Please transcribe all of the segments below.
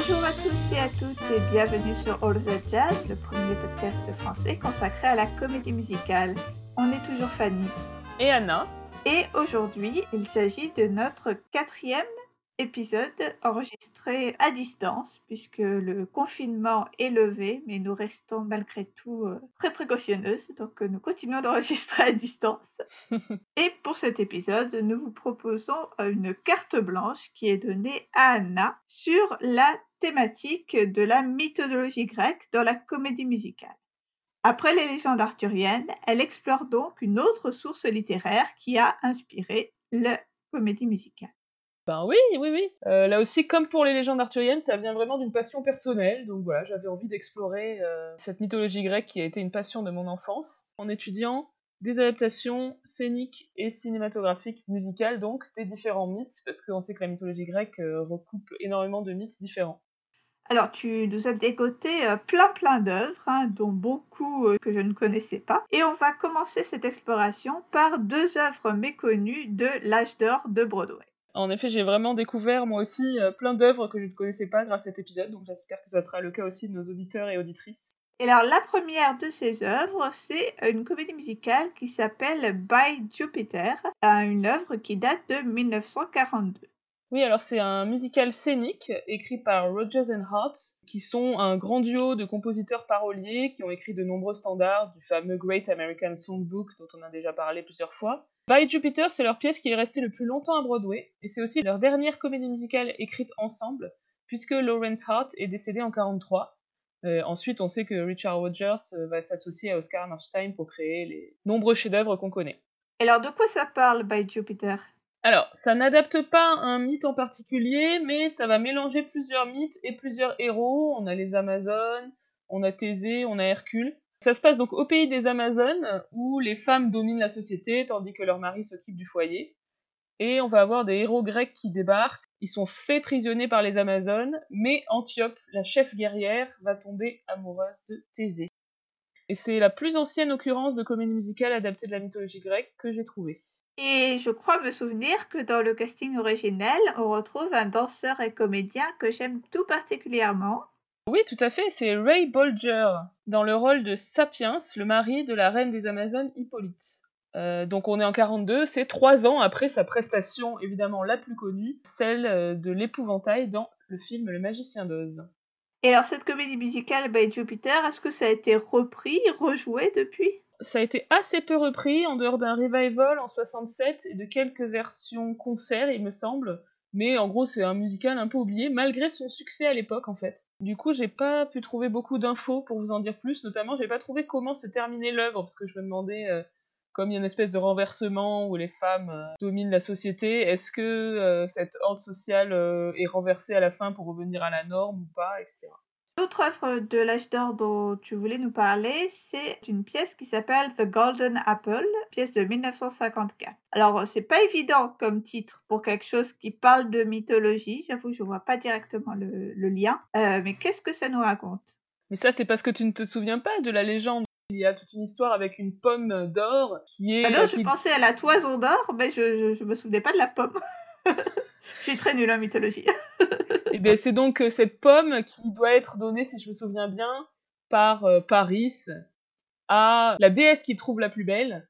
Bonjour à tous et à toutes et bienvenue sur All That Jazz, le premier podcast français consacré à la comédie musicale. On est toujours Fanny. Et Anna. Et aujourd'hui, il s'agit de notre quatrième épisode enregistré à distance puisque le confinement est levé, mais nous restons malgré tout euh, très précautionneuses, donc euh, nous continuons d'enregistrer à distance. Et pour cet épisode, nous vous proposons euh, une carte blanche qui est donnée à Anna sur la thématique de la mythologie grecque dans la comédie musicale. Après les légendes arthuriennes, elle explore donc une autre source littéraire qui a inspiré la comédie musicale. Ben oui, oui, oui. Euh, là aussi, comme pour les légendes arthuriennes, ça vient vraiment d'une passion personnelle. Donc voilà, j'avais envie d'explorer euh, cette mythologie grecque qui a été une passion de mon enfance en étudiant des adaptations scéniques et cinématographiques, musicales donc, des différents mythes, parce qu'on sait que la mythologie grecque euh, recoupe énormément de mythes différents. Alors, tu nous as dégoté plein plein d'œuvres, hein, dont beaucoup que je ne connaissais pas. Et on va commencer cette exploration par deux œuvres méconnues de l'âge d'or de Broadway. En effet, j'ai vraiment découvert moi aussi plein d'œuvres que je ne connaissais pas grâce à cet épisode, donc j'espère que ça sera le cas aussi de nos auditeurs et auditrices. Et alors, la première de ces œuvres, c'est une comédie musicale qui s'appelle By Jupiter, une œuvre qui date de 1942. Oui, alors c'est un musical scénique écrit par Rogers and Hart, qui sont un grand duo de compositeurs paroliers qui ont écrit de nombreux standards du fameux Great American Songbook dont on a déjà parlé plusieurs fois. By Jupiter, c'est leur pièce qui est restée le plus longtemps à Broadway, et c'est aussi leur dernière comédie musicale écrite ensemble, puisque Lawrence Hart est décédé en 43. Euh, ensuite, on sait que Richard Rogers euh, va s'associer à Oscar Hammerstein pour créer les nombreux chefs-d'œuvre qu'on connaît. Et alors, de quoi ça parle, By Jupiter? Alors, ça n'adapte pas un mythe en particulier, mais ça va mélanger plusieurs mythes et plusieurs héros. On a les Amazones, on a Thésée, on a Hercule. Ça se passe donc au pays des Amazones, où les femmes dominent la société, tandis que leurs maris s'occupent du foyer. Et on va avoir des héros grecs qui débarquent. Ils sont faits prisonniers par les Amazones, mais Antiope, la chef guerrière, va tomber amoureuse de Thésée. Et c'est la plus ancienne occurrence de comédie musicale adaptée de la mythologie grecque que j'ai trouvée. Et je crois me souvenir que dans le casting originel, on retrouve un danseur et comédien que j'aime tout particulièrement. Oui, tout à fait, c'est Ray Bolger, dans le rôle de Sapiens, le mari de la reine des Amazones Hippolyte. Euh, donc on est en 42, c'est trois ans après sa prestation évidemment la plus connue, celle euh, de l'épouvantail dans le film Le Magicien d'Oz. Et alors cette comédie musicale by Jupiter, est-ce que ça a été repris, rejoué depuis? Ça a été assez peu repris, en dehors d'un revival en 67 et de quelques versions concerts, il me semble. Mais en gros, c'est un musical un peu oublié, malgré son succès à l'époque, en fait. Du coup, j'ai pas pu trouver beaucoup d'infos pour vous en dire plus. Notamment, j'ai pas trouvé comment se terminait l'œuvre, parce que je me demandais, euh, comme il y a une espèce de renversement où les femmes euh, dominent la société, est-ce que euh, cette ordre social est renversée à la fin pour revenir à la norme ou pas, etc. L'autre œuvre de l'âge d'or dont tu voulais nous parler, c'est une pièce qui s'appelle The Golden Apple, pièce de 1954. Alors, c'est pas évident comme titre pour quelque chose qui parle de mythologie. J'avoue, je vois pas directement le, lien. Euh, mais qu'est-ce que ça nous raconte? Mais ça, c'est parce que tu ne te souviens pas de la légende. Il y a toute une histoire avec une pomme d'or qui est. Ah non, je pensais à la toison d'or, mais je, je, me souvenais pas de la pomme. je suis très nulle en mythologie. Et bien, c'est donc euh, cette pomme qui doit être donnée, si je me souviens bien, par euh, Paris à la déesse qu'il trouve la plus belle.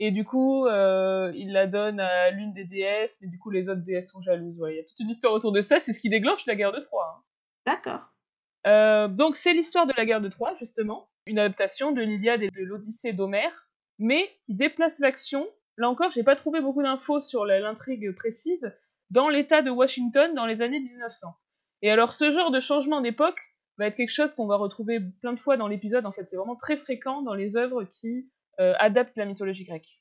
Et du coup, euh, il la donne à l'une des déesses, mais du coup, les autres déesses sont jalouses. Voilà, il y a toute une histoire autour de ça. C'est ce qui déclenche la guerre de Troie. Hein. D'accord. donc, c'est l'histoire de la guerre de Troie, justement. Une adaptation de l'Iliade et de l'Odyssée d'Homère, mais qui déplace l'action. Là encore, j'ai pas trouvé beaucoup d'infos sur l'intrigue précise dans l'État de Washington dans les années 1900. Et alors ce genre de changement d'époque va être quelque chose qu'on va retrouver plein de fois dans l'épisode. En fait, c'est vraiment très fréquent dans les œuvres qui euh, adaptent la mythologie grecque.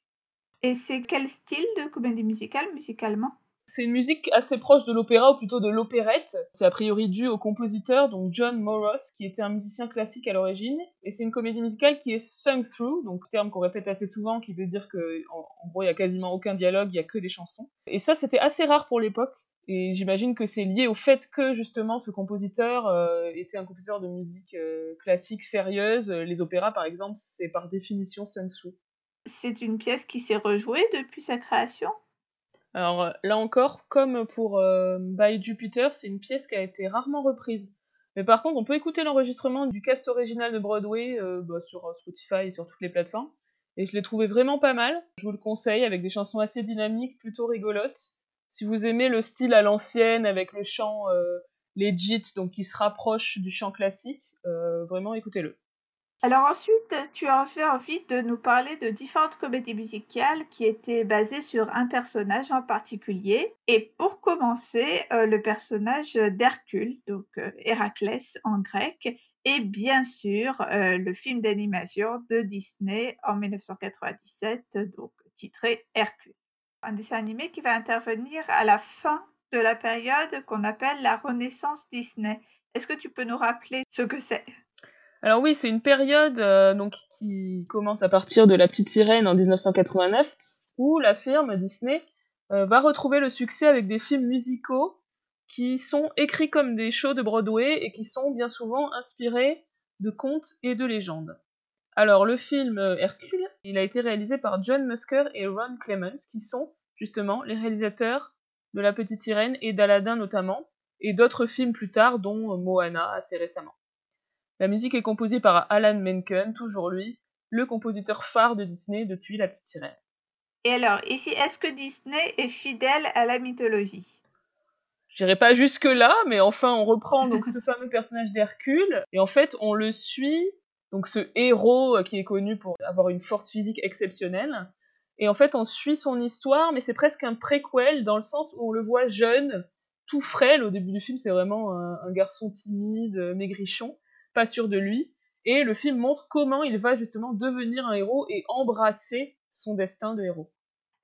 Et c'est quel style de comédie musicale, musicalement? C'est une musique assez proche de l'opéra ou plutôt de l'opérette. C'est a priori dû au compositeur, donc John Morros, qui était un musicien classique à l'origine. Et c'est une comédie musicale qui est sung through, donc terme qu'on répète assez souvent, qui veut dire que en, gros il y a quasiment aucun dialogue, il y a que des chansons. Et ça c'était assez rare pour l'époque. Et j'imagine que c'est lié au fait que justement ce compositeur euh, était un compositeur de musique euh, classique sérieuse. Les opéras par exemple, c'est par définition sung through. C'est une pièce qui s'est rejouée depuis sa création? Alors là encore, comme pour euh, By Jupiter, c'est une pièce qui a été rarement reprise. Mais par contre, on peut écouter l'enregistrement du cast original de Broadway euh, bah, sur euh, Spotify et sur toutes les plateformes. Et je l'ai trouvé vraiment pas mal. Je vous le conseille avec des chansons assez dynamiques, plutôt rigolotes. Si vous aimez le style à l'ancienne avec le chant euh, legit, donc qui se rapproche du chant classique, euh, vraiment écoutez-le. Alors ensuite, tu as fait envie de nous parler de différentes comédies musicales qui étaient basées sur un personnage en particulier. Et pour commencer, euh, le personnage d'Hercule, donc euh, Héraclès en grec, et bien sûr euh, le film d'animation de Disney en 1997, donc titré Hercule. Un dessin animé qui va intervenir à la fin de la période qu'on appelle la Renaissance Disney. Est-ce que tu peux nous rappeler ce que c'est? Alors oui, c'est une période euh, donc qui commence à partir de La Petite Sirène en 1989, où la firme Disney euh, va retrouver le succès avec des films musicaux qui sont écrits comme des shows de Broadway et qui sont bien souvent inspirés de contes et de légendes. Alors le film euh, Hercule, il a été réalisé par John Musker et Ron Clements, qui sont justement les réalisateurs de La Petite Sirène et d'Aladin notamment, et d'autres films plus tard, dont Moana assez récemment. La musique est composée par Alan Menken, toujours lui, le compositeur phare de Disney depuis La Petite Sirène. Et alors, ici, est-ce que Disney est fidèle à la mythologie? J'irai pas jusque là, mais enfin on reprend donc ce fameux personnage d'Hercule et en fait on le suit donc ce héros qui est connu pour avoir une force physique exceptionnelle et en fait on suit son histoire mais c'est presque un préquel dans le sens où on le voit jeune, tout frêle. Au début du film, c'est vraiment un, un garçon timide, maigrichon, pas sûr de lui. Et le film montre comment il va justement devenir un héros et embrasser son destin de héros.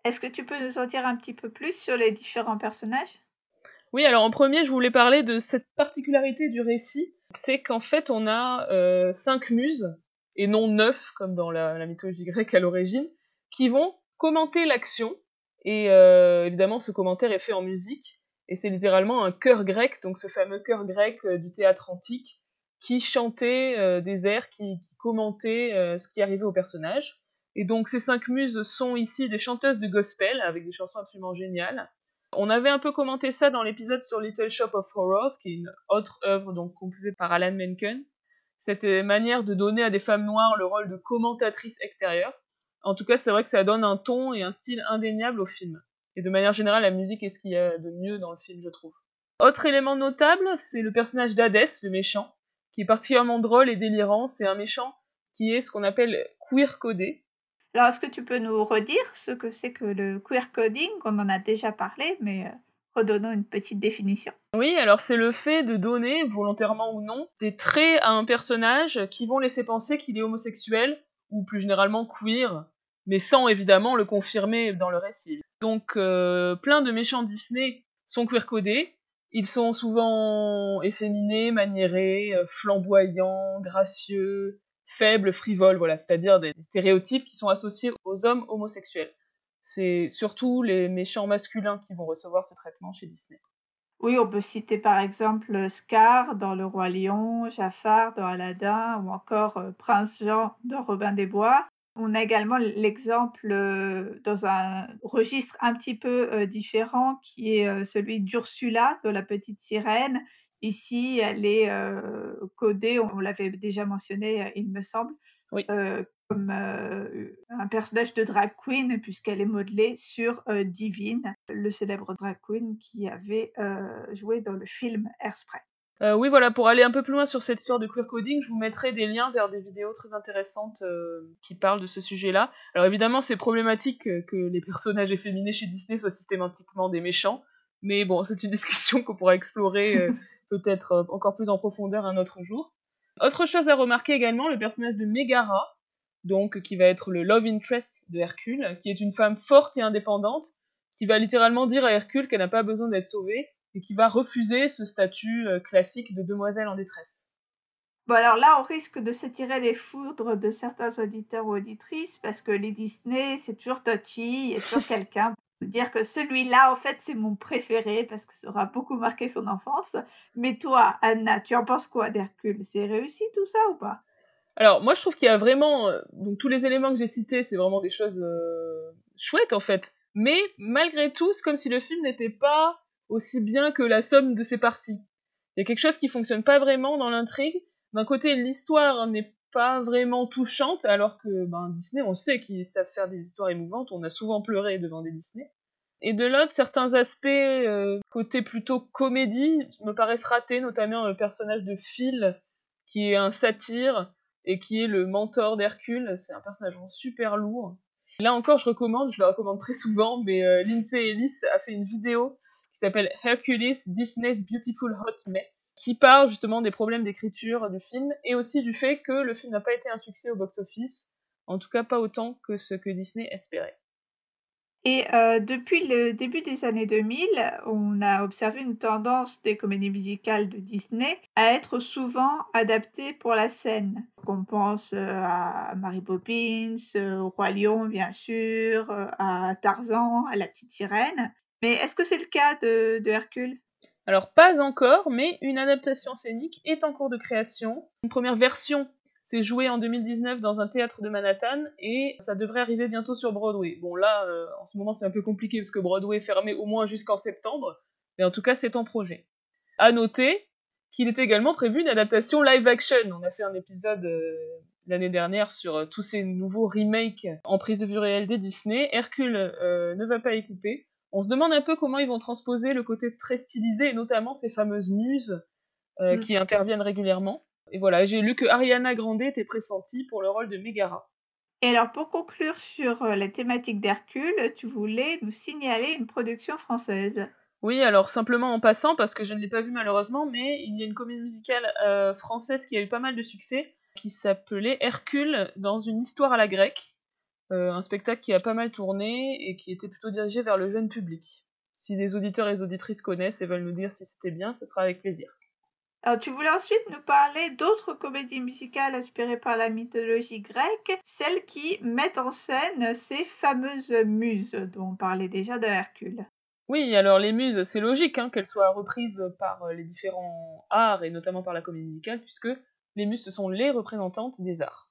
Est-ce que tu peux nous en dire un petit peu plus sur les différents personnages? Oui, alors en premier, je voulais parler de cette particularité du récit, c'est qu'en fait, on a euh, cinq muses, et non neuf, comme dans la, la mythologie grecque à l'origine, qui vont commenter l'action, et euh, évidemment, ce commentaire est fait en musique, et c'est littéralement un chœur grec, donc ce fameux chœur grec euh, du théâtre antique, qui chantait euh, des airs, qui, qui commentait euh, ce qui arrivait au personnage. Et donc ces cinq muses sont ici des chanteuses de gospel, avec des chansons absolument géniales, on avait un peu commenté ça dans l'épisode sur Little Shop of Horrors, qui est une autre œuvre donc composée par Alan Menken. Cette manière de donner à des femmes noires le rôle de commentatrice extérieure. En tout cas, c'est vrai que ça donne un ton et un style indéniable au film. Et de manière générale, la musique est ce qu'il y a de mieux dans le film, je trouve. Autre élément notable, c'est le personnage d'Hadès, le méchant, qui est particulièrement drôle et délirant. C'est un méchant qui est ce qu'on appelle queer codé, alors, est-ce que tu peux nous redire ce que c'est que le queer coding? On en a déjà parlé, mais euh, redonnons une petite définition. Oui, alors c'est le fait de donner, volontairement ou non, des traits à un personnage qui vont laisser penser qu'il est homosexuel, ou plus généralement queer, mais sans évidemment le confirmer dans le récit. Donc, euh, plein de méchants Disney sont queer codés. Ils sont souvent efféminés, maniérés, euh, flamboyants, gracieux, faibles, frivoles, voilà, c'est-à-dire des stéréotypes qui sont associés aux hommes homosexuels. C'est surtout les méchants masculins qui vont recevoir ce traitement chez Disney. Oui, on peut citer par exemple Scar dans Le Roi Lion, Jafar dans Aladdin ou encore euh, Prince Jean dans Robin des Bois. On a également l'exemple euh, dans un registre un petit peu euh, différent qui est celui d'Ursula de La Petite Sirène Ici, elle est euh, codée, on l'avait déjà mentionné, euh, il me semble, Oui. euh, comme euh, un personnage de drag queen, puisqu'elle est modelée sur euh, Divine, le célèbre drag queen qui avait euh, joué dans le film Hairspray. Euh, oui, voilà, pour aller un peu plus loin sur cette histoire de queer coding, je vous mettrai des liens vers des vidéos très intéressantes euh, qui parlent de ce sujet-là. Alors évidemment, c'est problématique que, les personnages efféminés chez Disney soient systématiquement des méchants, mais bon, c'est une discussion qu'on pourra explorer euh, peut-être encore plus en profondeur un autre jour. Autre chose à remarquer également, le personnage de Megara, donc qui va être le love interest de Hercule, qui est une femme forte et indépendante, qui va littéralement dire à Hercule qu'elle n'a pas besoin d'être sauvée, et qui va refuser ce statut euh, classique de demoiselle en détresse. Bon, alors là, on risque de s'attirer les foudres de certains auditeurs ou auditrices parce que les Disney, c'est toujours touchy, il y a toujours quelqu'un dire que celui-là, en fait, c'est mon préféré parce que ça aura beaucoup marqué son enfance. Mais toi, Anna, tu en penses quoi d'Hercule? C'est réussi tout ça ou pas? Alors, moi, je trouve qu'il y a vraiment. euh, donc, tous les éléments que j'ai cités, c'est vraiment des choses euh, chouettes, en fait. Mais malgré tout, c'est comme si le film n'était pas aussi bien que la somme de ses parties. Il y a quelque chose qui fonctionne pas vraiment dans l'intrigue. D'un côté, l'histoire n'est pas vraiment touchante, alors que ben, Disney, on sait qu'ils savent faire des histoires émouvantes. On a souvent pleuré devant des Disney. Et de l'autre, certains aspects euh, côté plutôt comédie me paraissent ratés, notamment le personnage de Phil, qui est un satyre et qui est le mentor d'Hercule. C'est un personnage super lourd. Là encore, je recommande, je le recommande très souvent, mais euh, Lindsay Ellis a fait une vidéo qui s'appelle Hercules, Disney's Beautiful Hot Mess, qui parle justement des problèmes d'écriture du film et aussi du fait que le film n'a pas été un succès au box-office, en tout cas pas autant que ce que Disney espérait. Et euh, depuis le début des années 2000, on a observé une tendance des comédies musicales de Disney à être souvent adaptées pour la scène. On pense euh, à Mary Poppins, euh, au Roi Lion bien sûr, à Tarzan, à la petite sirène. Mais est-ce que c'est le cas de, Hercule? Alors pas encore, mais une adaptation scénique est en cours de création. Une première version c'est joué en 2019 dans un théâtre de Manhattan et ça devrait arriver bientôt sur Broadway. Bon là, euh, en ce moment c'est un peu compliqué parce que Broadway est fermé au moins jusqu'en septembre, mais en tout cas c'est en projet. À noter qu'il est également prévu une adaptation live action. On a fait un épisode euh, l'année dernière sur euh, tous ces nouveaux remakes en prise de vue réelle des Disney. Hercule ne va pas y couper. On se demande un peu comment ils vont transposer le côté très stylisé et notamment ces fameuses muses mm. qui interviennent régulièrement. Et voilà, j'ai lu que Ariana Grande était pressentie pour le rôle de Megara. Et alors, pour conclure sur euh, la thématique d'Hercule, tu voulais nous signaler une production française. Oui, alors simplement en passant, parce que je ne l'ai pas vu malheureusement, mais il y a une comédie musicale euh, française qui a eu pas mal de succès, qui s'appelait Hercule dans une histoire à la grecque. Euh, un spectacle qui a pas mal tourné et qui était plutôt dirigé vers le jeune public. Si les auditeurs et les auditrices connaissent et veulent nous dire si c'était bien, ce sera avec plaisir. Alors, tu voulais ensuite nous parler d'autres comédies musicales inspirées par la mythologie grecque, celles qui mettent en scène ces fameuses muses dont on parlait déjà de Hercule. Oui, alors les muses, c'est logique hein, qu'elles soient reprises par euh, les différents arts et notamment par la comédie musicale, puisque les muses, ce sont les représentantes des arts.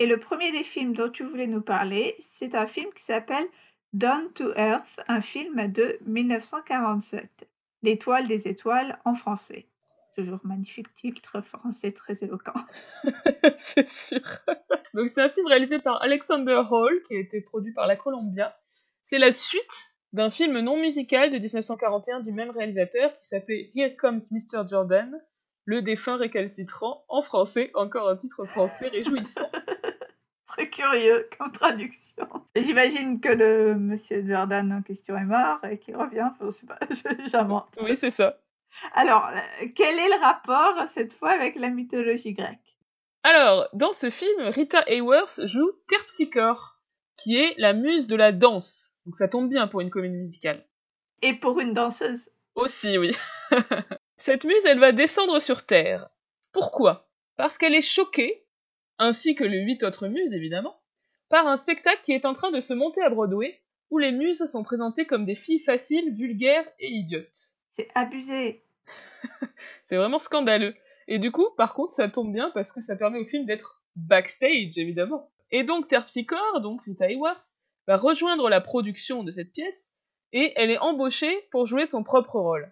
Et le premier des films dont tu voulais nous parler, c'est un film qui s'appelle Down to Earth, un film de 1947. L'étoile des étoiles en français. Toujours magnifique titre français très éloquent. c'est sûr. Donc c'est un film réalisé par Alexander Hall qui a été produit par la Columbia. C'est la suite d'un film non musical de 1941 du même réalisateur qui s'appelait Here Comes Mr. Jordan, le défunt récalcitrant, en français, encore un titre français réjouissant. Très curieux comme traduction. J'imagine que le monsieur Jordan en question est mort et qu'il revient, je sais pas, j'invente. Oui, c'est ça. Alors, euh, quel est le rapport cette fois avec la mythologie grecque? Alors, dans ce film, Rita Hayworth joue Terpsichore, qui est la muse de la danse. Donc ça tombe bien pour une comédie musicale. Et pour une danseuse Aussi, oui. Cette muse, elle va descendre sur Terre. Pourquoi? Parce qu'elle est choquée, ainsi que les huit autres muses évidemment, par un spectacle qui est en train de se monter à Broadway, où les muses sont présentées comme des filles faciles, vulgaires et idiotes. C'est abusé. c'est vraiment scandaleux. Et du coup, par contre, ça tombe bien parce que ça permet au film d'être backstage, évidemment. Et donc Terpsichore, donc Rita Hayworth, va rejoindre la production de cette pièce et elle est embauchée pour jouer son propre rôle.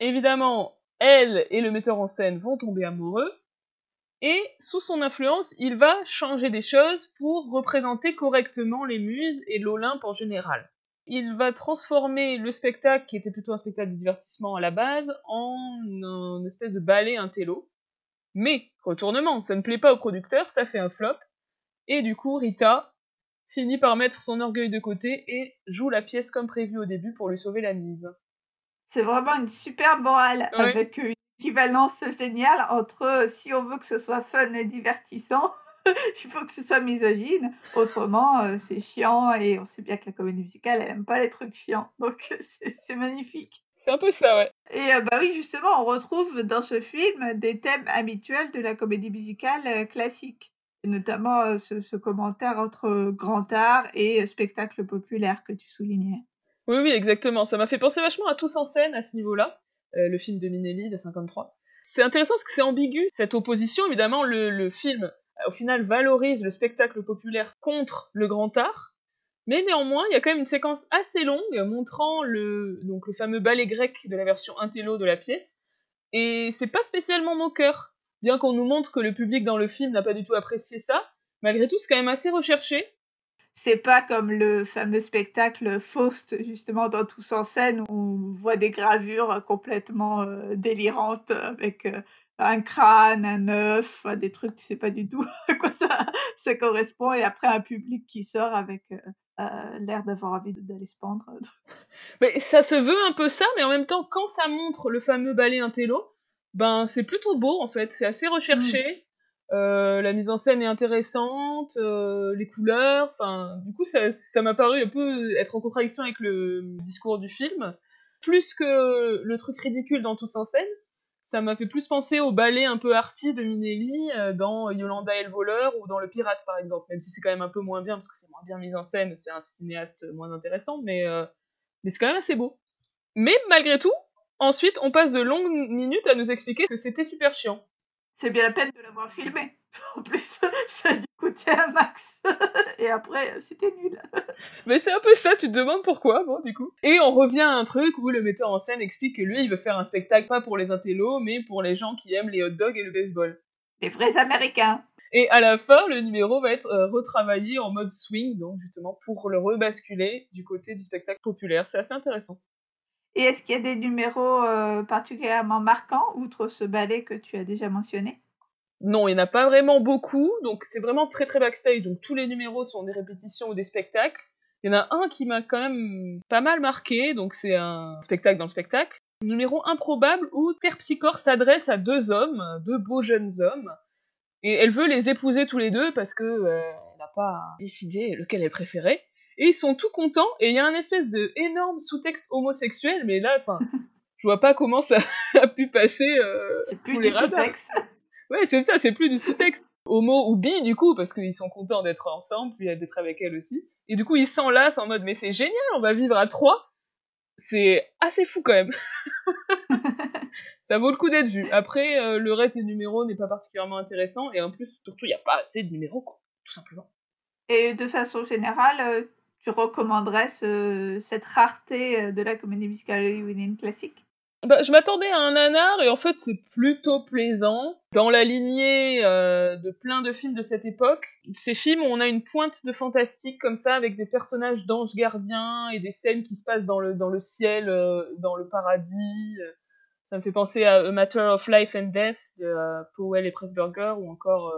Évidemment, elle et le metteur en scène vont tomber amoureux et sous son influence, il va changer des choses pour représenter correctement les muses et l'Olympe en général il va transformer le spectacle, qui était plutôt un spectacle de divertissement à la base, en une espèce de ballet intello. Mais, retournement, ça ne plaît pas au producteur, ça fait un flop, et du coup, Rita finit par mettre son orgueil de côté et joue la pièce comme prévu au début pour lui sauver la mise. C'est vraiment une super morale, avec une équivalence géniale entre si on veut que ce soit fun et divertissant, il faut que ce soit misogyne. Autrement, euh, c'est chiant et on sait bien que la comédie musicale, elle aime pas les trucs chiants. Donc, c'est magnifique. C'est un peu ça, ouais. Et euh, bah oui, justement, on retrouve dans ce film des thèmes habituels de la comédie musicale euh, classique. Et notamment ce, commentaire entre grand art et spectacle populaire que tu soulignais. Oui, oui, exactement. Ça m'a fait penser vachement à Tous en scène à ce niveau-là, le film de Minelli de 53. C'est intéressant parce que c'est ambigu, cette opposition. Évidemment, le, film au final valorise le spectacle populaire contre le grand art, Mais néanmoins, il y a quand même une séquence assez longue montrant le, donc le fameux ballet grec de la version intello de la pièce. Et c'est pas spécialement moqueur. Bien qu'on nous montre que le public dans le film n'a pas du tout apprécié ça, malgré tout, c'est quand même assez recherché. C'est pas comme le fameux spectacle Faust, justement, dans Tous en scène, où on voit des gravures complètement euh, délirantes avec euh, un crâne, un œuf, des trucs, tu sais pas du tout à quoi ça, ça correspond, et après un public qui sort avec euh, euh, l'air d'avoir envie d'aller se pendre. Mais ça se veut un peu ça, mais en même temps, quand ça montre le fameux ballet intello, ben c'est plutôt beau en fait, c'est assez recherché. Mmh. Euh, la mise en scène est intéressante, euh, les couleurs, enfin, du coup, ça, m'a paru un peu être en contradiction avec le discours du film. Plus que le truc ridicule dans Tous en scène, ça m'a fait plus penser au ballet un peu arty de Minelli euh, dans Yolanda et le voleur ou dans Le Pirate par exemple, même si c'est quand même un peu moins bien parce que c'est moins bien mis en scène, c'est un cinéaste moins intéressant, mais, mais c'est quand même assez beau. Mais malgré tout, ensuite on passe de longues minutes à nous expliquer que c'était super chiant. C'est bien la peine de l'avoir filmé. En plus, ça a dû coûter un max. Et après, c'était nul. Mais c'est un peu ça, tu te demandes pourquoi, bon, du coup. Et on revient à un truc où le metteur en scène explique que lui, il veut faire un spectacle pas pour les intellos, mais pour les gens qui aiment les hot dogs et le baseball. Les vrais Américains. Et à la fin, le numéro va être euh, retravaillé en mode swing, donc justement pour le rebasculer du côté du spectacle populaire. C'est assez intéressant. Et est-ce qu'il y a des numéros euh, particulièrement marquants, outre ce ballet que tu as déjà mentionné? Non, il n'y en a pas vraiment beaucoup, donc c'est vraiment très très backstage. Donc tous les numéros sont des répétitions ou des spectacles. Il y en a un qui m'a quand même pas mal marqué, donc c'est un spectacle dans le spectacle. Numéro improbable où Terpsichore s'adresse à deux hommes, deux beaux jeunes hommes, et elle veut les épouser tous les deux parce que euh, n'a pas décidé lequel elle préférait et ils sont tout contents, et il y a un espèce de énorme sous-texte homosexuel, mais là, enfin, je vois pas comment ça a pu passer euh, C'est sous plus les du sous-texte. Ouais, c'est ça, c'est plus du sous-texte. Homo ou bi, du coup, parce qu'ils sont contents d'être ensemble, puis d'être avec elle aussi. Et du coup, ils s'enlacent en mode, mais c'est génial, on va vivre à trois. C'est assez fou quand même. ça vaut le coup d'être vu. Après, euh, le reste des numéros n'est pas particulièrement intéressant, et en plus, surtout, il n'y a pas assez de numéros, quoi, tout simplement. Et de façon générale, euh, tu recommanderais ce- cette rareté euh, de la comédie musicale hollywoodienne classique? Bah, je m'attendais à un nanar et en fait c'est plutôt plaisant. Dans la lignée euh, de plein de films de cette époque, ces films où on a une pointe de fantastique comme ça avec des personnages d'anges gardiens et des scènes qui se passent dans le, dans le ciel, euh, dans le paradis. Ça me fait penser à A Matter of Life and Death de Powell et Pressburger ou encore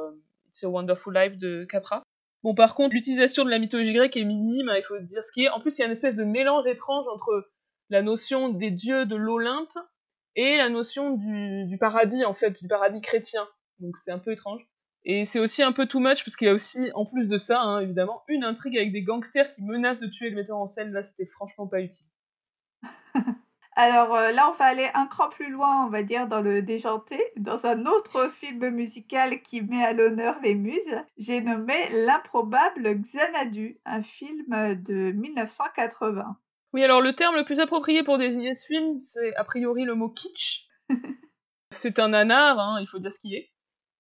It's a Wonderful Life de Capra. Bon, par contre, l'utilisation de la mythologie grecque est minime, hein, il faut dire ce qui est. En plus, il y a une espèce de mélange étrange entre la notion des dieux de l'Olympe et la notion du, paradis, en fait, du paradis chrétien. Donc c'est un peu étrange. Et c'est aussi un peu too much, parce qu'il y a aussi, en plus de ça, hein, évidemment, une intrigue avec des gangsters qui menacent de tuer le metteur en scène. Là, c'était franchement pas utile. Alors euh, là, on va aller un cran plus loin, on va dire, dans le déjanté, dans un autre film musical qui met à l'honneur les muses. J'ai nommé L'improbable Xanadu, un film de 1980. Oui, alors le terme le plus approprié pour désigner ce film, c'est a priori le mot kitsch. c'est un nanar, hein, il faut dire ce qui est.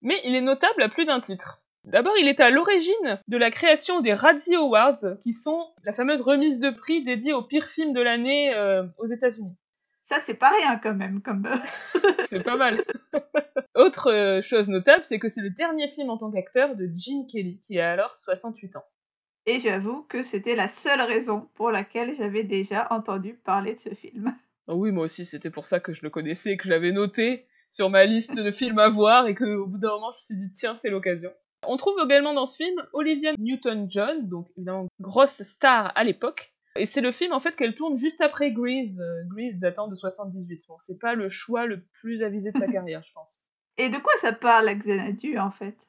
Mais il est notable à plus d'un titre. D'abord, il est à l'origine de la création des Razzie Awards, qui sont la fameuse remise de prix dédiée au pire film de l'année euh, aux États-Unis. Ça, c'est pas rien quand même. Comme... C'est pas mal. Autre euh, chose notable, c'est que c'est le dernier film en tant qu'acteur de Gene Kelly, qui a alors 68 ans. Et j'avoue que c'était la seule raison pour laquelle j'avais déjà entendu parler de ce film. Ah oui, moi aussi, c'était pour ça que je le connaissais, que je l'avais noté sur ma liste de films à voir, et qu'au bout d'un moment, je me suis dit, tiens, c'est l'occasion. On trouve également dans ce film Olivia Newton-John, donc évidemment grosse star à l'époque. Et c'est le film en fait qu'elle tourne juste après Grease, euh, Grease datant de 78. Bon, c'est pas le choix le plus avisé de sa carrière, je pense. Et de quoi ça parle, la Xanadu, en fait?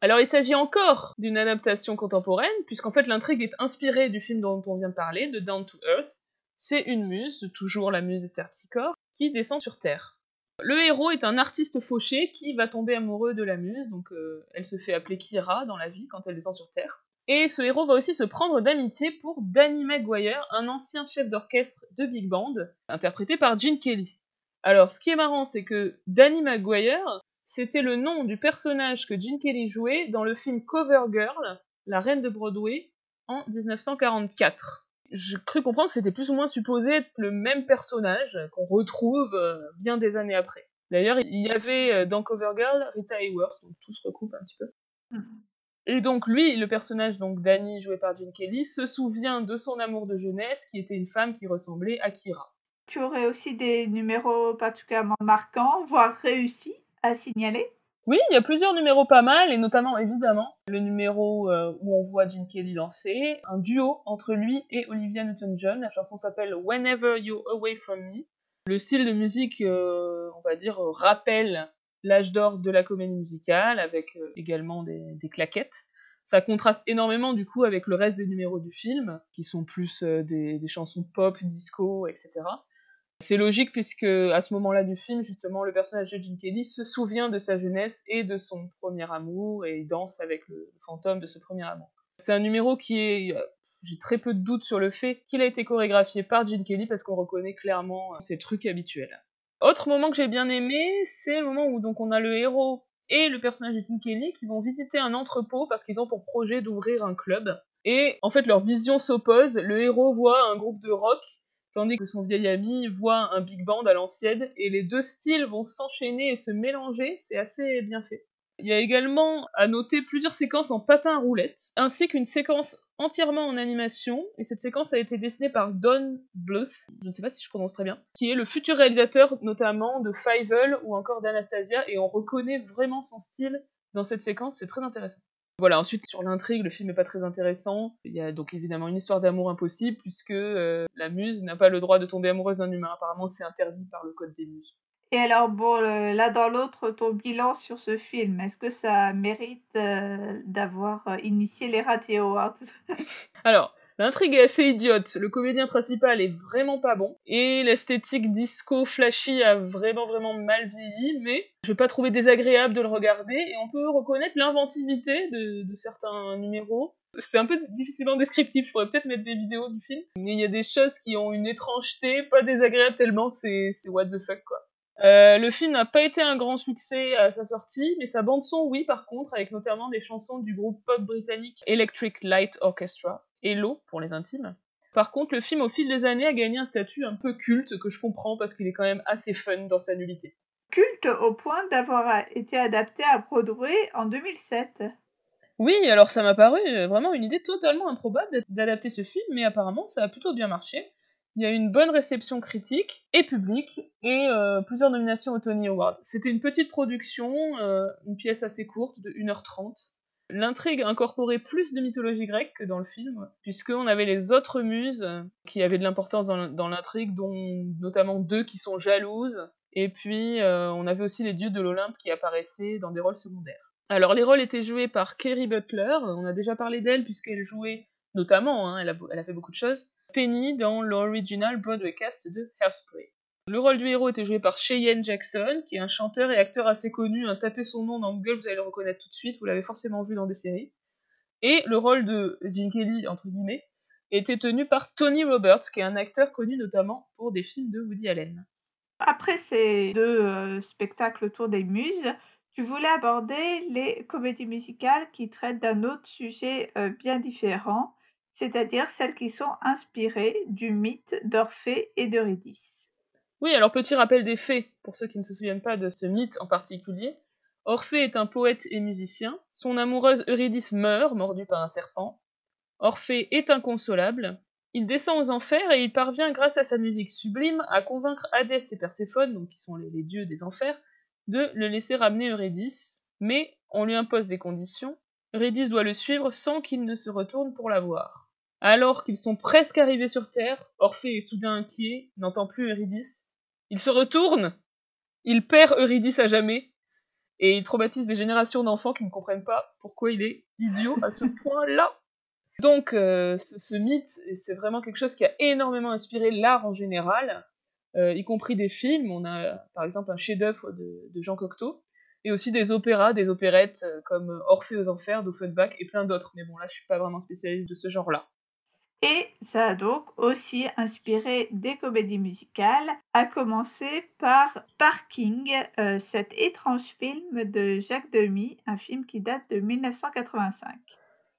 Alors il s'agit encore d'une adaptation contemporaine, puisqu'en fait l'intrigue est inspirée du film dont on vient de parler, de Down to Earth. C'est une muse, toujours la muse Terpsichore, qui descend sur Terre. Le héros est un artiste fauché qui va tomber amoureux de la muse, donc euh, elle se fait appeler Kira dans la vie quand elle descend sur Terre. Et ce héros va aussi se prendre d'amitié pour Danny Maguire, un ancien chef d'orchestre de big band, interprété par Gene Kelly. Alors, ce qui est marrant, c'est que Danny Maguire, c'était le nom du personnage que Gene Kelly jouait dans le film Cover Girl, la reine de Broadway, en 1944. J'ai cru comprendre que c'était plus ou moins supposé être le même personnage qu'on retrouve euh, bien des années après. D'ailleurs, il y avait euh, dans Covergirl Rita Hayworth, donc tout se recoupe un petit peu. Et donc lui, le personnage donc Danny joué par Gene Kelly, se souvient de son amour de jeunesse qui était une femme qui ressemblait à Kira. Tu aurais aussi des numéros particulièrement marquants, voire réussis à signaler? Oui, il y a plusieurs numéros pas mal, et notamment évidemment le numéro euh, où on voit Gene Kelly danser, un duo entre lui et Olivia Newton-John. La chanson s'appelle Whenever You're Away From Me. Le style de musique, euh, on va dire, rappelle l'âge d'or de la comédie musicale, avec euh, également des, claquettes. Ça contraste énormément du coup avec le reste des numéros du film, qui sont plus des, des, chansons pop, disco, etc. C'est logique puisque à ce moment-là du film, justement, le personnage de Gene Kelly se souvient de sa jeunesse et de son premier amour et danse avec le fantôme de ce premier amour. C'est un numéro qui est, j'ai très peu de doutes sur le fait qu'il a été chorégraphié par Gene Kelly parce qu'on reconnaît clairement ses trucs habituels. Autre moment que j'ai bien aimé, c'est le moment où donc on a le héros et le personnage de Gene Kelly qui vont visiter un entrepôt parce qu'ils ont pour projet d'ouvrir un club. Et en fait, leur vision s'oppose. Le héros voit un groupe de rock tandis que son vieil ami voit un big band à l'ancienne, et les deux styles vont s'enchaîner et se mélanger, c'est assez bien fait. Il y a également à noter plusieurs séquences en patin à roulette, ainsi qu'une séquence entièrement en animation, et cette séquence a été dessinée par Don Bluth, je ne sais pas si je prononce très bien, qui est le futur réalisateur notamment de Fievel ou encore d'Anastasia, et on reconnaît vraiment son style dans cette séquence, c'est très intéressant. Voilà, ensuite sur l'intrigue, le film n'est pas très intéressant. Il y a donc évidemment une histoire d'amour impossible puisque euh, la muse n'a pas le droit de tomber amoureuse d'un humain. Apparemment, c'est interdit par le code des muses. Et alors, bon, là dans l'autre, ton bilan sur ce film, est-ce que ça mérite euh, d'avoir euh, initié les Ratty Awards? Alors, L'intrigue est assez idiote, le comédien principal est vraiment pas bon, et l'esthétique disco flashy a vraiment vraiment mal vieilli, mais je vais pas trouver désagréable de le regarder, et on peut reconnaître l'inventivité de, certains numéros. C'est un peu difficilement descriptif, pourrais peut-être mettre des vidéos du film, mais il y a des choses qui ont une étrangeté, pas désagréable tellement c'est what the fuck quoi. Euh, le film n'a pas été un grand succès à sa sortie, mais sa bande son, oui, par contre, avec notamment des chansons du groupe pop britannique Electric Light Orchestra, Hello pour les intimes. Par contre, le film, au fil des années, a gagné un statut un peu culte, que je comprends parce qu'il est quand même assez fun dans sa nullité. Culte au point d'avoir été adapté à Broadway en 2007. Oui, alors ça m'a paru vraiment une idée totalement improbable d'adapter ce film, mais apparemment ça a plutôt bien marché. Il y a eu une bonne réception critique et publique et euh, plusieurs nominations au Tony Award. C'était une petite production, euh, une pièce assez courte de 1h30. L'intrigue incorporait plus de mythologie grecque que dans le film, puisqu'on avait les autres muses qui avaient de l'importance dans l'intrigue, dont notamment deux qui sont jalouses, et puis euh, on avait aussi les dieux de l'Olympe qui apparaissaient dans des rôles secondaires. Alors les rôles étaient joués par Kerry Butler, on a déjà parlé d'elle puisqu'elle jouait notamment, hein, elle, a, fait beaucoup de choses, Penny dans l'original Broadway cast de Hairspray. Le rôle du héros était joué par Cheyenne Jackson, qui est un chanteur et acteur assez connu. Un tapez son nom dans Google, vous allez le reconnaître tout de suite, vous l'avez forcément vu dans des séries. Et le rôle de Gene Kelly, entre guillemets, était tenu par Tony Roberts, qui est un acteur connu notamment pour des films de Woody Allen. Après ces deux euh, spectacles autour des muses, tu voulais aborder les comédies musicales qui traitent d'un autre sujet euh, bien différent, c'est-à-dire celles qui sont inspirées du mythe d'Orphée et d'Eurydice. Oui, alors petit rappel des faits, pour ceux qui ne se souviennent pas de ce mythe en particulier. Orphée est un poète et musicien. Son amoureuse Eurydice meurt, mordue par un serpent. Orphée est inconsolable. Il descend aux enfers et il parvient, grâce à sa musique sublime, à convaincre Hadès et Perséphone, donc qui sont les, les dieux des enfers, de le laisser ramener Eurydice. Mais on lui impose des conditions. Eurydice doit le suivre sans qu'il ne se retourne pour la voir. Alors qu'ils sont presque arrivés sur Terre, Orphée est soudain inquiet, n'entend plus Eurydice. Il se retourne, il perd Eurydice à jamais, et il traumatise des générations d'enfants qui ne comprennent pas pourquoi il est idiot à ce point-là. Donc, euh, ce, mythe, c'est vraiment quelque chose qui a énormément inspiré l'art en général, euh, y compris des films. On a par exemple un chef-d'œuvre de, Jean Cocteau, et aussi des opéras, des opérettes euh, comme Orphée aux Enfers d'Offenbach et plein d'autres. Mais bon, là, je suis pas vraiment spécialiste de ce genre-là. Et ça a donc aussi inspiré des comédies musicales, à commencer par Parking, euh, cet étrange film de Jacques Demy, un film qui date de 1985.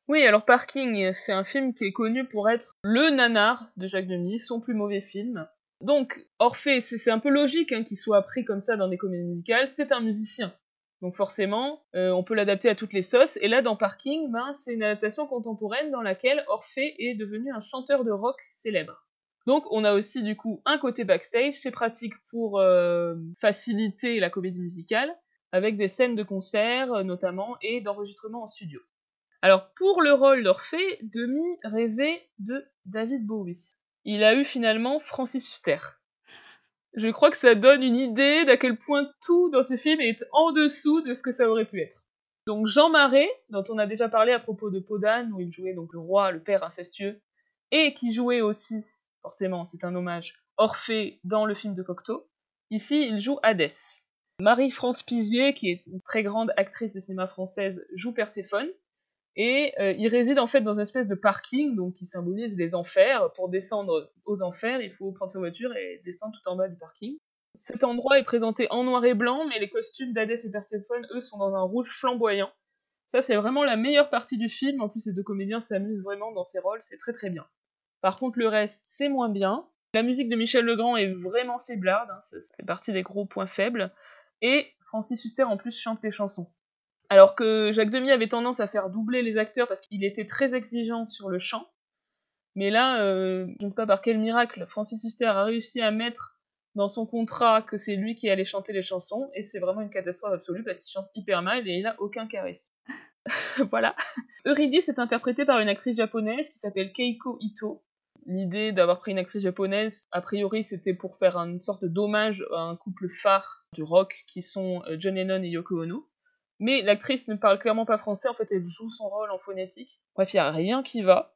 Oui, alors Parking, c'est un film qui est connu pour être le nanar de Jacques Demy, son plus mauvais film. Donc, Orphée, c'est un peu logique hein, qu'il soit pris comme ça dans des comédies musicales, c'est un musicien. Donc forcément, euh, on peut l'adapter à toutes les sauces. Et là, dans Parking, ben, c'est une adaptation contemporaine dans laquelle Orphée est devenu un chanteur de rock célèbre. Donc on a aussi du coup un côté backstage, c'est pratique pour euh, faciliter la comédie musicale, avec des scènes de concert euh, notamment et d'enregistrement en studio. Alors pour le rôle d'Orphée, Demi rêvait de David Bowie. Il a eu finalement Francis Huster. Je crois que ça donne une idée d'à quel point tout dans ce film est en dessous de ce que ça aurait pu être. Donc Jean Marais, dont on a déjà parlé à propos de Podane, où il jouait donc le roi, le père incestueux, et qui jouait aussi forcément, c'est un hommage, Orphée dans le film de Cocteau. Ici, il joue Hadès. Marie-France Pizier, qui est une très grande actrice de cinéma française, joue Perséphone. Et euh, il réside en fait dans une espèce de parking, donc qui symbolise les enfers. Pour descendre aux enfers, il faut prendre sa voiture et descendre tout en bas du parking. Cet endroit est présenté en noir et blanc, mais les costumes d'Hadès et Perséphone, eux, sont dans un rouge flamboyant. Ça, c'est vraiment la meilleure partie du film. En plus, les deux comédiens s'amusent vraiment dans ces rôles, c'est très très bien. Par contre, le reste, c'est moins bien. La musique de Michel Legrand est vraiment faiblarde, hein, ça fait partie des gros points faibles. Et Francis Huster, en plus, chante les chansons. Alors que Jacques Demy avait tendance à faire doubler les acteurs parce qu'il était très exigeant sur le chant. Mais là, euh, je ne sais pas par quel miracle, Francis Huster a réussi à mettre dans son contrat que c'est lui qui allait chanter les chansons, et c'est vraiment une catastrophe absolue parce qu'il chante hyper mal et il n'a aucun charisme. voilà. Eurydice est interprétée par une actrice japonaise qui s'appelle Keiko Ito. L'idée d'avoir pris une actrice japonaise, a priori, c'était pour faire une sorte d'hommage à un couple phare du rock qui sont euh, John Lennon et Yoko Ono. Mais l'actrice ne parle clairement pas français, en fait, elle joue son rôle en phonétique. Bref, il n'y a rien qui va.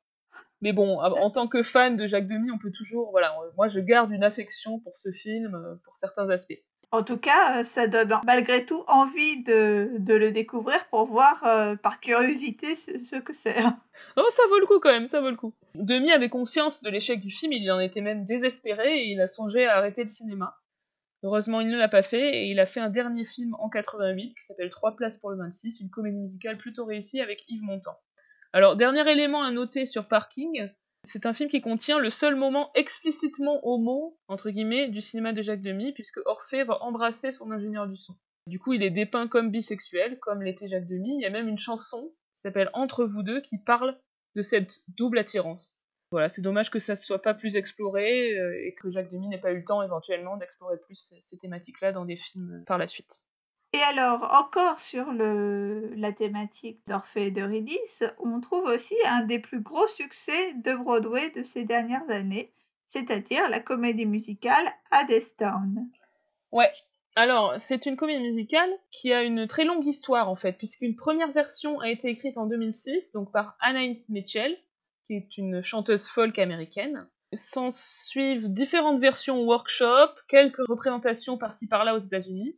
Mais bon, en tant que fan de Jacques Demy, on peut toujours. Voilà, moi je garde une affection pour ce film, euh, pour certains aspects. En tout cas, euh, ça donne malgré tout envie de, le découvrir pour voir euh, par curiosité ce, que c'est. Oh, ça vaut le coup quand même, ça vaut le coup. Demi avait conscience de l'échec du film, il en était même désespéré et il a songé à arrêter le cinéma. Heureusement, il ne l'a pas fait et il a fait un dernier film en 88 qui s'appelle Trois places pour le 26, une comédie musicale plutôt réussie avec Yves Montand. Alors, dernier élément à noter sur Parking, c'est un film qui contient le seul moment explicitement homo, entre guillemets, du cinéma de Jacques Demy, puisque Orphée va embrasser son ingénieur du son. Du coup, il est dépeint comme bisexuel, comme l'était Jacques Demy. Il y a même une chanson qui s'appelle Entre vous deux, qui parle de cette double attirance. Voilà, c'est dommage que ça ne soit pas plus exploré euh, et que Jacques Demy n'ait pas eu le temps éventuellement d'explorer plus ces thématiques-là dans des films par la suite. Et alors, encore sur le, la thématique d'Orphée et d'Eurydice, on trouve aussi un des plus gros succès de Broadway de ces dernières années, c'est-à-dire la comédie musicale Hadestown. Ouais, alors c'est une comédie musicale qui a une très longue histoire en fait, puisqu'une première version a été écrite en 2006, donc par Anaïs Mitchell, qui est une chanteuse folk américaine. S'en suivent différentes versions workshop, quelques représentations par-ci par-là aux États-Unis.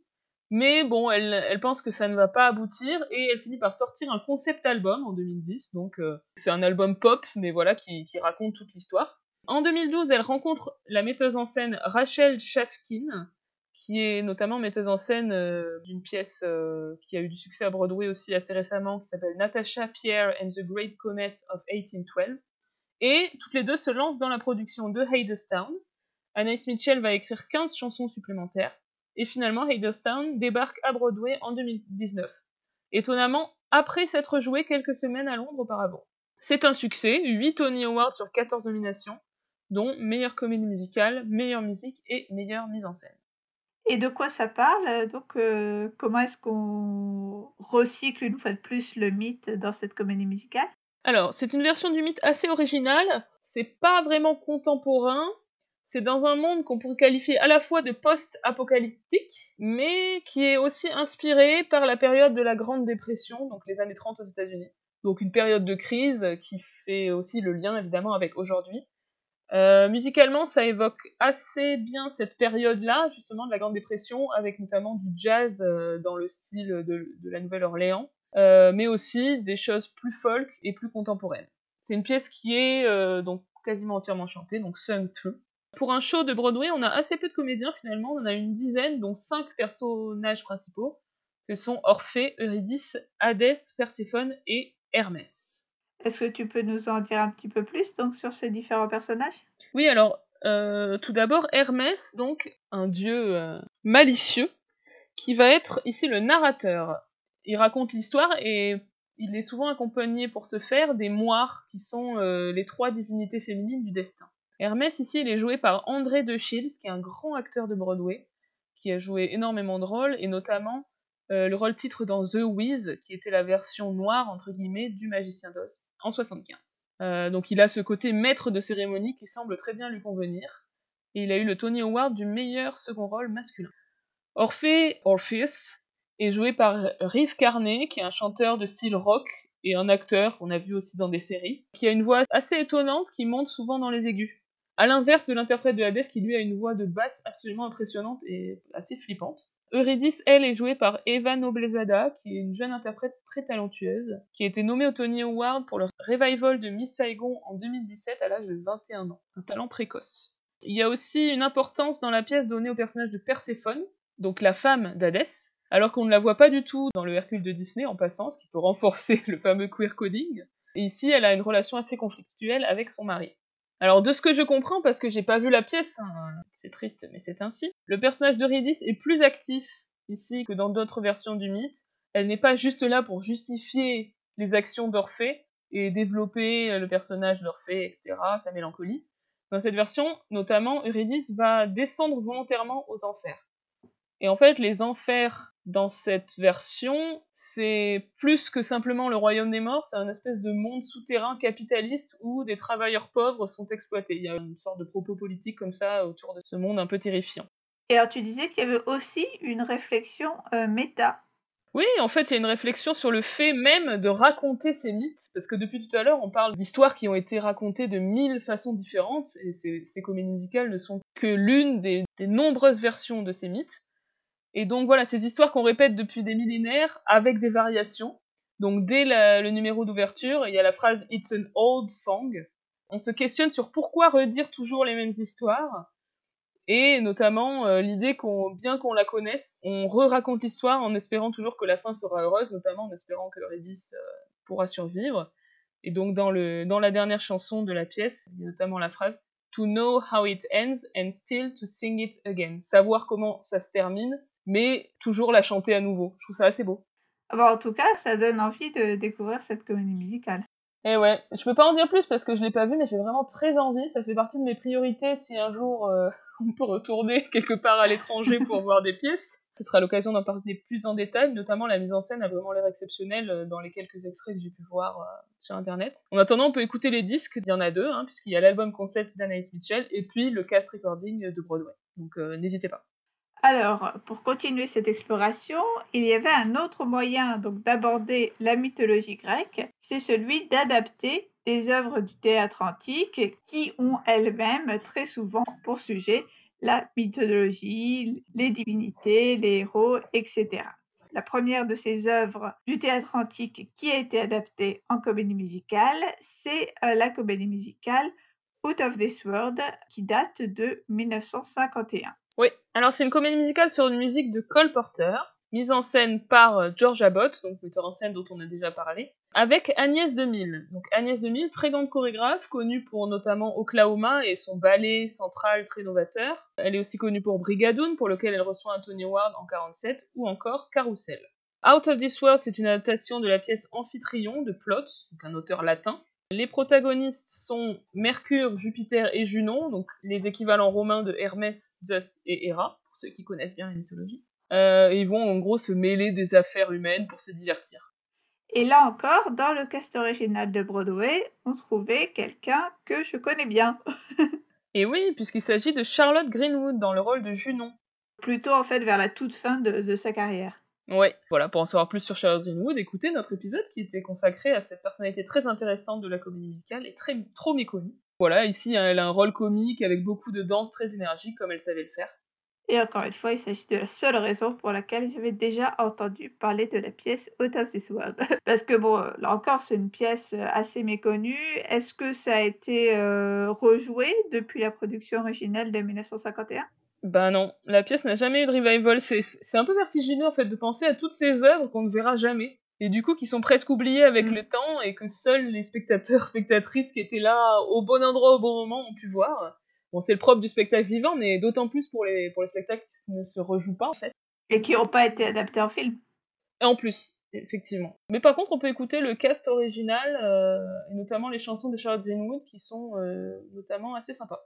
Mais bon, elle, pense que ça ne va pas aboutir et elle finit par sortir un concept album en 2010. Donc euh, c'est un album pop, mais voilà, qui, raconte toute l'histoire. En 2012, elle rencontre la metteuse en scène Rachel Shafkin, qui est notamment metteuse en scène euh, d'une pièce euh, qui a eu du succès à Broadway aussi assez récemment, qui s'appelle Natasha Pierre and the Great Comet of 1812. Et toutes les deux se lancent dans la production de Hadestown. Anaïs Mitchell va écrire 15 chansons supplémentaires. Et finalement, Hadestown débarque à Broadway en 2019. Étonnamment, après s'être joué quelques semaines à Londres auparavant. C'est un succès, 8 Tony Awards sur 14 nominations, dont meilleure comédie musicale, meilleure musique et meilleure mise en scène. Et de quoi ça parle Donc, euh, comment est-ce qu'on recycle une fois de plus le mythe dans cette comédie musicale? Alors, c'est une version du mythe assez originale. C'est pas vraiment contemporain, c'est dans un monde qu'on pourrait qualifier à la fois de post-apocalyptique, mais qui est aussi inspiré par la période de la Grande Dépression, donc les années 30 aux États-Unis. Donc une période de crise qui fait aussi le lien évidemment avec aujourd'hui. Euh, musicalement, ça évoque assez bien cette période-là, justement, de la Grande Dépression, avec notamment du jazz euh, dans le style de, la Nouvelle-Orléans, euh, mais aussi des choses plus folk et plus contemporaines. C'est une pièce qui est donc quasiment entièrement chantée, donc sung through. Pour un show de Broadway, on a assez peu de comédiens finalement, on en a une dizaine, dont cinq personnages principaux, que sont Orphée, Eurydice, Hadès, Perséphone et Hermès. Est-ce que tu peux nous en dire un petit peu plus donc sur ces différents personnages? Oui, alors euh, tout d'abord Hermès, donc un dieu euh, malicieux, qui va être ici le narrateur. Il raconte l'histoire et il est souvent accompagné pour ce faire des moires, qui sont euh, les trois divinités féminines du destin. Hermès ici, il est joué par André de Shields, qui est un grand acteur de Broadway, qui a joué énormément de rôles, et notamment le rôle titre dans The Wiz, qui était la version noire, entre guillemets, du Magicien d'Oz, en 75. Euh, donc il a ce côté maître de cérémonie qui semble très bien lui convenir. Et il a eu le Tony Award du meilleur second rôle masculin. Orpheus, est joué par Rive Carney, qui est un chanteur de style rock et un acteur qu'on a vu aussi dans des séries, qui a une voix assez étonnante qui monte souvent dans les aigus. À l'inverse de l'interprète de Hades qui lui a une voix de basse absolument impressionnante et assez flippante. Eurydice, elle, est jouée par Eva Noblezada, qui est une jeune interprète très talentueuse, qui a été nommée au Tony Award pour le revival de Miss Saigon en 2017 à l'âge de 21 ans. Un talent précoce. Il y a aussi une importance dans la pièce donnée au personnage de Perséphone, donc la femme d'Hadès, alors qu'on ne la voit pas du tout dans le Hercule de Disney en passant, ce qui peut renforcer le fameux queer coding. Et ici, elle a une relation assez conflictuelle avec son mari. Alors de ce que je comprends, parce que j'ai pas vu la pièce, hein, c'est triste, mais c'est ainsi, le personnage d'Eurydice est plus actif ici que dans d'autres versions du mythe. Elle n'est pas juste là pour justifier les actions d'Orphée et développer le personnage d'Orphée, etc., sa mélancolie. Dans cette version, notamment, Eurydice va descendre volontairement aux enfers. Et en fait, les enfers dans cette version, c'est plus que simplement le royaume des morts, c'est un espèce de monde souterrain capitaliste où des travailleurs pauvres sont exploités. Il y a une sorte de propos politique comme ça autour de ce monde un peu terrifiant. Et alors tu disais qu'il y avait aussi une réflexion euh, méta. Oui, en fait, il y a une réflexion sur le fait même de raconter ces mythes, parce que depuis tout à l'heure, on parle d'histoires qui ont été racontées de mille façons différentes, et ces, ces comédies musicales ne sont que l'une des nombreuses versions de ces mythes. Et donc voilà, ces histoires qu'on répète depuis des millénaires avec des variations. Donc dès le numéro d'ouverture, il y a la phrase It's an old song. On se questionne sur pourquoi redire toujours les mêmes histoires. Et notamment euh, l'idée qu'on, bien qu'on la connaisse, on re-raconte l'histoire en espérant toujours que la fin sera heureuse, notamment en espérant que Redis euh, pourra survivre. Et donc dans, le, dans la dernière chanson de la pièce, il y a notamment la phrase To know how it ends and still to sing it again. Savoir comment ça se termine mais toujours la chanter à nouveau. Je trouve ça assez beau. Ah bah, en tout cas, ça donne envie de découvrir cette comédie musicale. Eh ouais, je peux pas en dire plus parce que je l'ai pas vu, mais j'ai vraiment très envie. Ça fait partie de mes priorités si un jour euh, on peut retourner quelque part à l'étranger pour voir des pièces. Ce sera l'occasion d'en parler plus en détail, notamment la mise en scène a vraiment l'air exceptionnelle euh, dans les quelques extraits que j'ai pu voir euh, sur internet. En attendant, on peut écouter les disques, il y en a deux, hein, puisqu'il y a l'album concept d'Anaïs Mitchell et puis le cast recording de Broadway. Donc n'hésitez pas. Alors, pour continuer cette exploration, il y avait un autre moyen donc d'aborder la mythologie grecque, c'est celui d'adapter des œuvres du théâtre antique qui ont elles-mêmes très souvent pour sujet la mythologie, les divinités, les héros, etc. La première de ces œuvres du théâtre antique qui a été adaptée en comédie musicale, c'est euh, la comédie musicale Out of This World qui date de 1951. Oui, alors c'est une comédie musicale sur une musique de Cole Porter, mise en scène par euh, George Abbott, donc metteur en scène dont on a déjà parlé, avec Agnès 2000. Donc Agnès 2000, très grande chorégraphe, connue pour notamment Oklahoma et son ballet central très novateur. Elle est aussi connue pour Brigadoon, pour lequel elle reçoit un Tony Award en 47, ou encore Carousel. Out of This World, c'est une adaptation de la pièce Amphitryon de Plot, donc un auteur latin, les protagonistes sont Mercure, Jupiter et Junon, donc les équivalents romains de Hermès, Zeus et Héra, pour ceux qui connaissent bien la mythologie. Euh, ils vont en gros se mêler des affaires humaines pour se divertir. Et là encore, dans le cast original de Broadway, on trouvait quelqu'un que je connais bien. et oui, puisqu'il s'agit de Charlotte Greenwood dans le rôle de Junon. Plutôt en fait vers la toute fin de sa carrière. Ouais, voilà, pour en savoir plus sur Charlotte Greenwood, écoutez notre épisode qui était consacré à cette personnalité très intéressante de la comédie musicale et très trop méconnue. Voilà, ici elle a un rôle comique avec beaucoup de danse très énergique comme elle savait le faire. Et encore une fois, il s'agit de la seule raison pour laquelle j'avais déjà entendu parler de la pièce Out of This World. Parce que bon, là encore, c'est une pièce assez méconnue. Est-ce que ça a été euh, rejoué depuis la production originale de 1951 bah non, la pièce n'a jamais eu de revival. C'est un peu vertigineux en fait de penser à toutes ces œuvres qu'on ne verra jamais. et du coup qui sont presque oubliés avec Mm. le temps et que seuls les spectateurs, spectatrices qui étaient là au bon endroit au bon moment ont pu voir. Bon, c'est le propre du spectacle vivant, mais d'autant plus pour les, pour les spectacles qui ne se rejouent pas en fait. Et qui n'ont pas été adaptés en film. Et en plus, effectivement. Mais par contre, on peut écouter le cast original, euh, et notamment les chansons de Charlotte Greenwood qui sont euh, notamment assez sympas.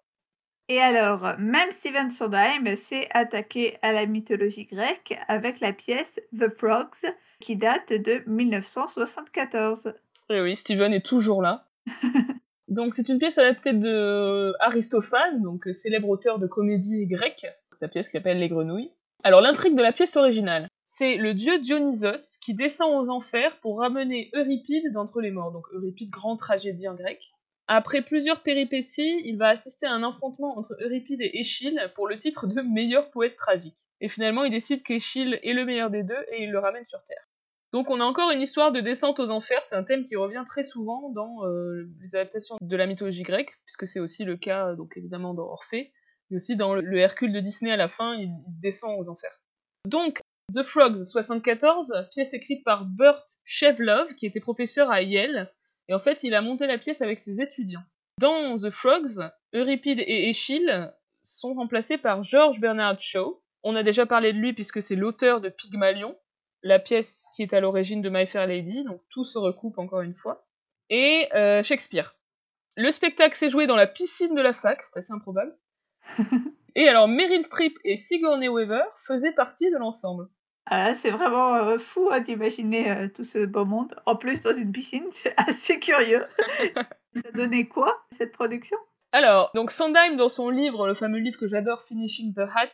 Et alors, même Steven Sondheim s'est attaqué à la mythologie grecque avec la pièce The Frogs, qui date de 1974. Et oui, Steven est toujours là. donc c'est une pièce adaptée de Aristophane, donc euh, célèbre auteur de comédie grecque, sa pièce qui s'appelle Les Grenouilles. Alors l'intrigue de la pièce originale, c'est le dieu Dionysos qui descend aux enfers pour ramener Euripide d'entre les morts, donc Euripide, grand tragédien grec. Après plusieurs péripéties, il va assister à un affrontement entre Euripide et Échille pour le titre de meilleur poète tragique. Et finalement, il décide qu'Échille est le meilleur des deux et il le ramène sur Terre. Donc on a encore une histoire de descente aux enfers, c'est un thème qui revient très souvent dans euh, les adaptations de la mythologie grecque, puisque c'est aussi le cas donc évidemment dans Orphée, mais aussi dans le, le Hercule de Disney à la fin, il, descend aux enfers. Donc The Frogs 74, pièce écrite par Burt Shevlov, qui était professeur à Yale, et en fait il a monté la pièce avec ses étudiants. Dans The Frogs, Euripide et Échille sont remplacés par George Bernard Shaw. On a déjà parlé de lui puisque c'est l'auteur de Pygmalion, la pièce qui est à l'origine de My Fair Lady, donc tout se recoupe encore une fois, et euh, Shakespeare. Le spectacle s'est joué dans la piscine de la fac, c'est assez improbable. et alors Meryl Streep et Sigourney Weaver faisaient partie de l'ensemble. Ah, c'est vraiment euh, fou hein, d'imaginer euh, tout ce beau monde. En plus, dans une piscine, c'est assez curieux. Ça donnait quoi, cette production? Alors, donc Sondheim, dans son livre, le fameux livre que j'adore, Finishing the Hat,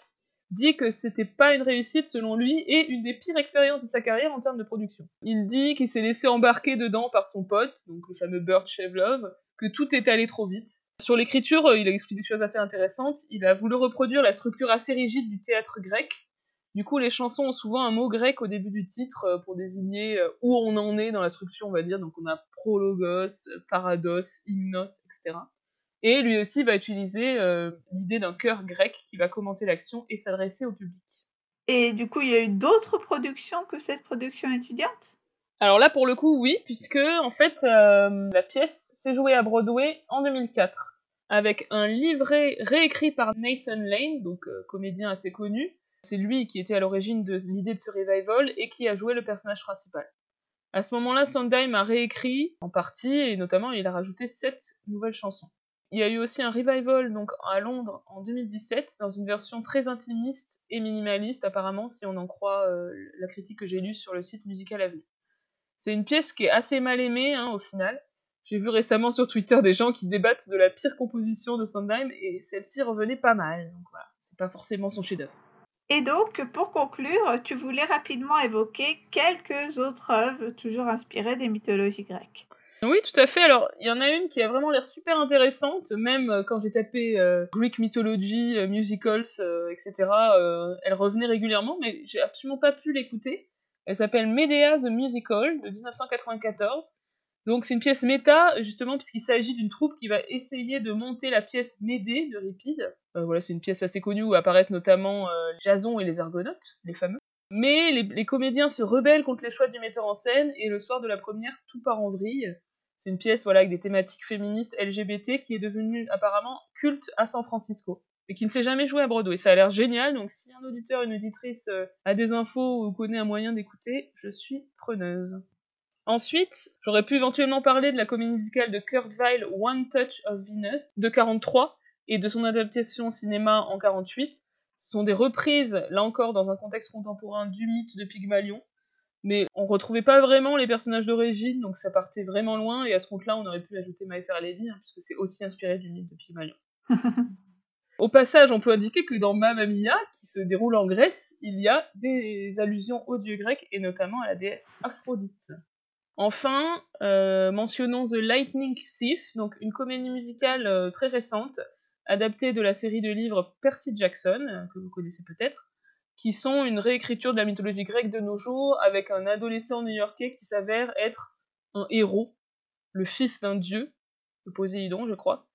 dit que c'était pas une réussite selon lui et une des pires expériences de sa carrière en termes de production. Il dit qu'il s'est laissé embarquer dedans par son pote, donc le fameux Burt Shevlov, que tout est allé trop vite. Sur l'écriture, euh, il a expliqué des choses assez intéressantes. Il a voulu reproduire la structure assez rigide du théâtre grec. Du coup, les chansons ont souvent un mot grec au début du titre euh, pour désigner euh, où on en est dans la structure, on va dire. Donc on a prologos, parados, hymnos, etc. Et lui aussi va utiliser euh, l'idée d'un chœur grec qui va commenter l'action et s'adresser au public. Et du coup, il y a eu d'autres productions que cette production étudiante? Alors là, pour le coup, oui, puisque en fait, euh, la pièce s'est jouée à Broadway en 2004 avec un livret réécrit par Nathan Lane, donc euh, comédien assez connu. C'est lui qui était à l'origine de l'idée de ce revival et qui a joué le personnage principal. À ce moment-là, Sondheim a réécrit en partie et notamment il a rajouté sept nouvelles chansons. Il y a eu aussi un revival donc à Londres en 2017 dans une version très intimiste et minimaliste apparemment si on en croit euh, la critique que j'ai lue sur le site Musical Avenue. C'est une pièce qui est assez mal aimée hein, au final. J'ai vu récemment sur Twitter des gens qui débattent de la pire composition de Sondheim et celle-ci revenait pas mal. Donc voilà, c'est pas forcément son chef-d'œuvre. Et donc, pour conclure, tu voulais rapidement évoquer quelques autres œuvres toujours inspirées des mythologies grecques. Oui, tout à fait. Alors, il y en a une qui a vraiment l'air super intéressante, même euh, quand j'ai tapé euh, Greek Mythology, euh, Musicals, etc. elle revenait régulièrement, mais j'ai absolument pas pu l'écouter. Elle s'appelle Medea the Musical de 1994. Donc c'est une pièce méta, justement, puisqu'il s'agit d'une troupe qui va essayer de monter la pièce Médée de Ripide. Euh, voilà, c'est une pièce assez connue où apparaissent notamment euh, Jason et les Argonautes, les fameux. Mais les, comédiens se rebellent contre les choix du metteur en scène, et le soir de la première, tout part en vrille. C'est une pièce voilà, avec des thématiques féministes LGBT qui est devenue apparemment culte à San Francisco et qui ne s'est jamais joué à Broadway. Ça a l'air génial, donc si un auditeur, une auditrice euh, a des infos ou connaît un moyen d'écouter, je suis preneuse. Ensuite, j'aurais pu éventuellement parler de la comédie musicale de Kurt Weill, One Touch of Venus, de 43, et de son adaptation au cinéma en 48. Ce sont des reprises, là encore, dans un contexte contemporain du mythe de Pygmalion. Mais on retrouvait pas vraiment les personnages d'origine, donc ça partait vraiment loin, et à ce compte-là, on aurait pu ajouter My Fair Lady, hein, puisque c'est aussi inspiré du mythe de Pygmalion. Au passage, on peut indiquer que dans Mamma Mia, qui se déroule en Grèce, il y a des allusions aux dieux grecs, et notamment à la déesse Aphrodite. Enfin, euh, mentionnons The Lightning Thief, donc une comédie musicale euh, très récente, adaptée de la série de livres Percy Jackson, euh, que vous connaissez peut-être, qui sont une réécriture de la mythologie grecque de nos jours, avec un adolescent new-yorkais qui s'avère être un héros, le fils d'un dieu, de Poséidon, je crois,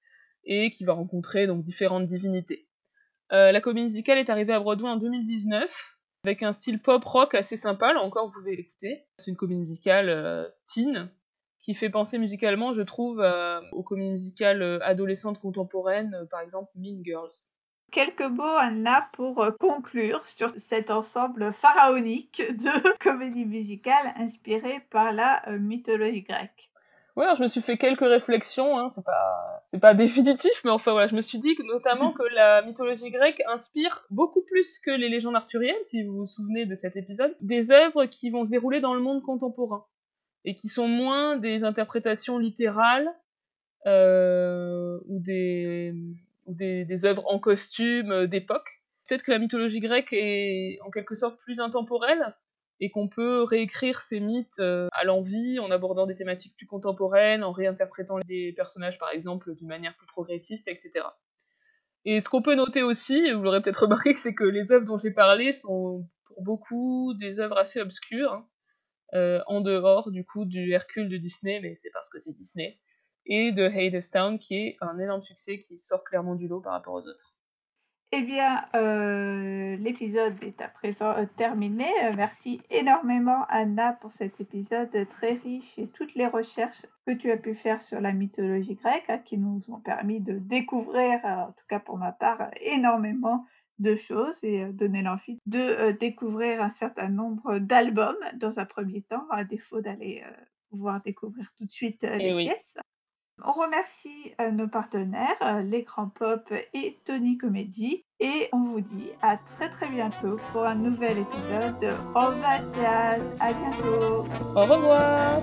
et qui va rencontrer donc différentes divinités. La comédie musicale est arrivée à Broadway en 2019. Avec un style pop rock assez sympa. Là encore, vous pouvez l'écouter. C'est une comédie musicale euh, teen qui fait penser musicalement, je trouve, aux comédies musicales euh, adolescentes contemporaines, euh, par exemple Mean Girls. Quelques mots, Anna, pour conclure sur cet ensemble pharaonique de comédies musicales inspirées par la mythologie grecque. Ouais, je me suis fait quelques réflexions, hein, c'est pas, c'est pas définitif, mais enfin voilà, je me suis dit que, notamment que la mythologie grecque inspire beaucoup plus que les légendes arthuriennes, si vous vous souvenez de cet épisode, des œuvres qui vont se dérouler dans le monde contemporain et qui sont moins des interprétations littérales euh, ou des ou des, des œuvres en costume euh, d'époque. Peut-être que la mythologie grecque est en quelque sorte plus intemporelle et qu'on peut réécrire ces mythes euh, à l'envie en abordant des thématiques plus contemporaines, en réinterprétant des personnages par exemple d'une manière plus progressiste, etc. Et ce qu'on peut noter aussi, vous l'aurez peut-être remarqué, c'est que les œuvres dont j'ai parlé sont pour beaucoup des œuvres assez obscures, hein, euh, en dehors du coup du Hercule de Disney, mais c'est parce que c'est Disney, et de Hadestown qui est un énorme succès qui sort clairement du lot par rapport aux autres. Eh bien, euh, l'épisode est à présent euh, terminé. Euh, merci énormément, Anna, pour cet épisode très riche et toutes les recherches que tu as pu faire sur la mythologie grecque, hein, qui nous ont permis de découvrir, en tout cas pour ma part, énormément de choses et donner l'envie de euh, découvrir un certain nombre d'albums dans un premier temps, à défaut d'aller euh, pouvoir découvrir tout de suite Eh les oui. pièces. On remercie euh, nos partenaires, euh, l'écran pop et Tony Comedy. Et on vous dit à très très bientôt pour un nouvel épisode de All That Jazz. À bientôt! Au revoir